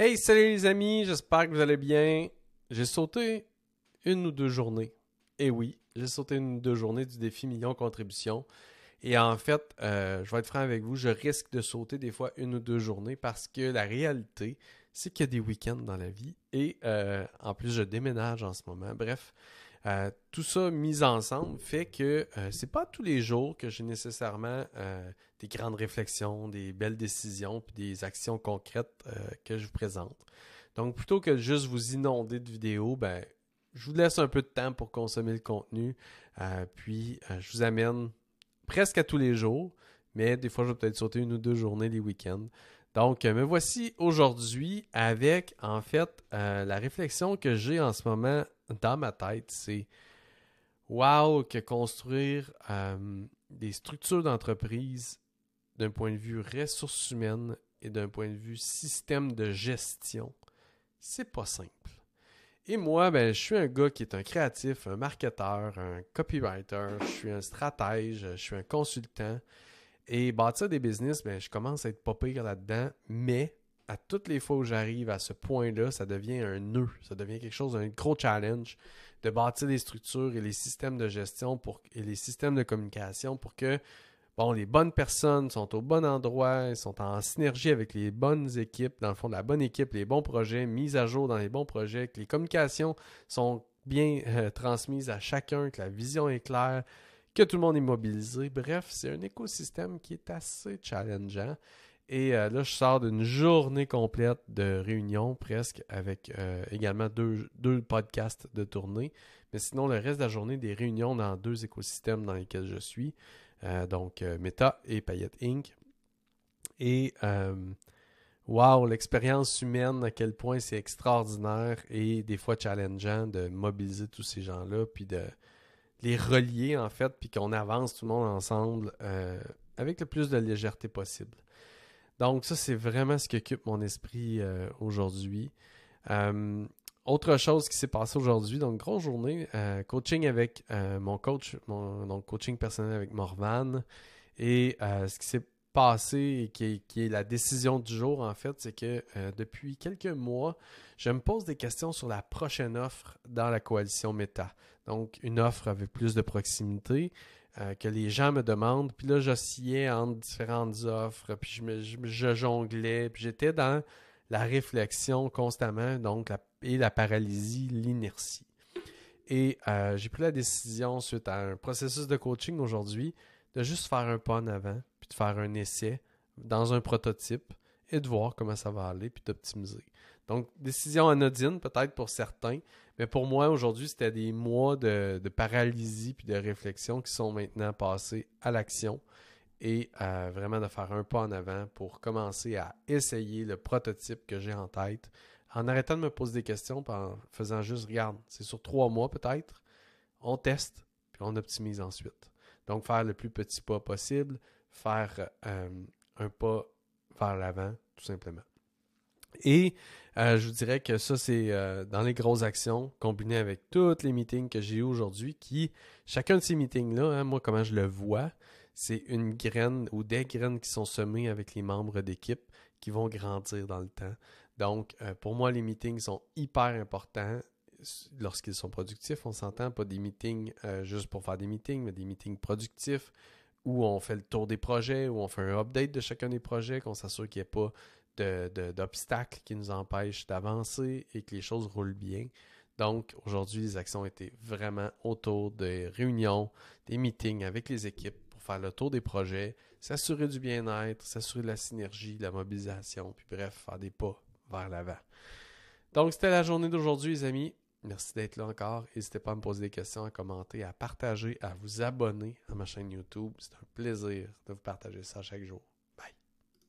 Hey, salut les amis, j'espère que vous allez bien. J'ai sauté une ou deux journées. Et oui, j'ai sauté une ou deux journées du défi million contribution. Et en fait, euh, je vais être franc avec vous, je risque de sauter des fois une ou deux journées parce que la réalité, c'est qu'il y a des week-ends dans la vie. Et euh, en plus, je déménage en ce moment. Bref, euh, tout ça mis ensemble fait que euh, c'est pas tous les jours que j'ai nécessairement euh, des grandes réflexions, des belles décisions, puis des actions concrètes que je vous présente. Donc plutôt que juste vous inonder de vidéos, ben je vous laisse un peu de temps pour consommer le contenu, puis je vous amène presque à tous les jours, mais des fois je vais peut-être sauter une ou deux journées les week-ends. Donc, me voici aujourd'hui avec, en fait, la réflexion que j'ai en ce moment dans ma tête, c'est wow que construire euh, des structures d'entreprise d'un point de vue ressources humaines et d'un point de vue système de gestion, c'est pas simple. Et moi, ben, je suis un gars qui est un créatif, un marketeur, un copywriter, je suis un stratège, je suis un consultant. Et bâtir des business, ben, je commence à être pas pire là-dedans, mais à toutes les fois où j'arrive à ce point-là, ça devient un nœud, ça devient quelque chose, un gros challenge de bâtir des structures et les systèmes de gestion pour, et les systèmes de communication pour que bon, les bonnes personnes sont au bon endroit, sont en synergie avec les bonnes équipes, dans le fond, la bonne équipe, les bons projets, mis à jour dans les bons projets, que les communications sont bien euh, transmises à chacun, que la vision est claire, que tout le monde est mobilisé. Bref, c'est un écosystème qui est assez challengeant. Et euh, là, je sors d'une journée complète de réunions presque avec euh, également deux, podcasts de tournée. Mais sinon, le reste de la journée, des réunions dans deux écosystèmes dans lesquels je suis. Euh, donc, Meta et Payette Inc. Et wow, l'expérience humaine, à quel point c'est extraordinaire et des fois challengeant de mobiliser tous ces gens-là, puis de les relier en fait, puis qu'on avance tout le monde ensemble avec le plus de légèreté possible. Donc, ça, c'est vraiment ce qui occupe mon esprit euh, aujourd'hui. Euh, autre chose qui s'est passé aujourd'hui, donc grosse journée, euh, coaching avec mon coach, mon, donc coaching personnel avec Morvan. Et ce qui s'est passé et qui est, la décision du jour, en fait, c'est que depuis quelques mois, je me pose des questions sur la prochaine offre dans la coalition Meta. Donc, une offre avec plus de proximité, euh, que les gens me demandent. Puis là, j'oscillais entre différentes offres, puis je, me, jonglais, puis j'étais dans la réflexion constamment, donc la, et la paralysie, l'inertie. Et euh, j'ai pris la décision, suite à un processus de coaching aujourd'hui, de juste faire un pas en avant, puis de faire un essai dans un prototype et de voir comment ça va aller, puis d'optimiser. Donc, décision anodine peut-être pour certains, mais pour moi, aujourd'hui, c'était des mois de, paralysie puis de réflexion qui sont maintenant passés à l'action et vraiment de faire un pas en avant pour commencer à essayer le prototype que j'ai en tête en arrêtant de me poser des questions, en faisant juste, regarde, c'est sur trois mois peut-être, on teste, puis on optimise ensuite. Donc, faire le plus petit pas possible, faire euh, un pas vers l'avant, tout simplement. Et euh, je vous dirais que ça, c'est euh, dans les grosses actions, combiné avec tous les meetings que j'ai eu aujourd'hui, qui, chacun de ces meetings-là, hein, moi, comment je le vois, c'est une graine ou des graines qui sont semées avec les membres d'équipe qui vont grandir dans le temps. Donc, euh, pour moi, les meetings sont hyper importants lorsqu'ils sont productifs. On s'entend pas des meetings juste pour faire des meetings, mais des meetings productifs où on fait le tour des projets, où on fait un update de chacun des projets, qu'on s'assure qu'il n'y ait pas d'obstacles qui nous empêchent d'avancer et que les choses roulent bien. Donc, aujourd'hui, les actions étaient vraiment autour des réunions, des meetings avec les équipes pour faire le tour des projets, s'assurer du bien-être, s'assurer de la synergie, de la mobilisation, puis bref, faire des pas vers l'avant. Donc, c'était la journée d'aujourd'hui, les amis. Merci d'être là encore. N'hésitez pas à me poser des questions, à commenter, à partager, à vous abonner à ma chaîne YouTube. C'est un plaisir de vous partager ça chaque jour.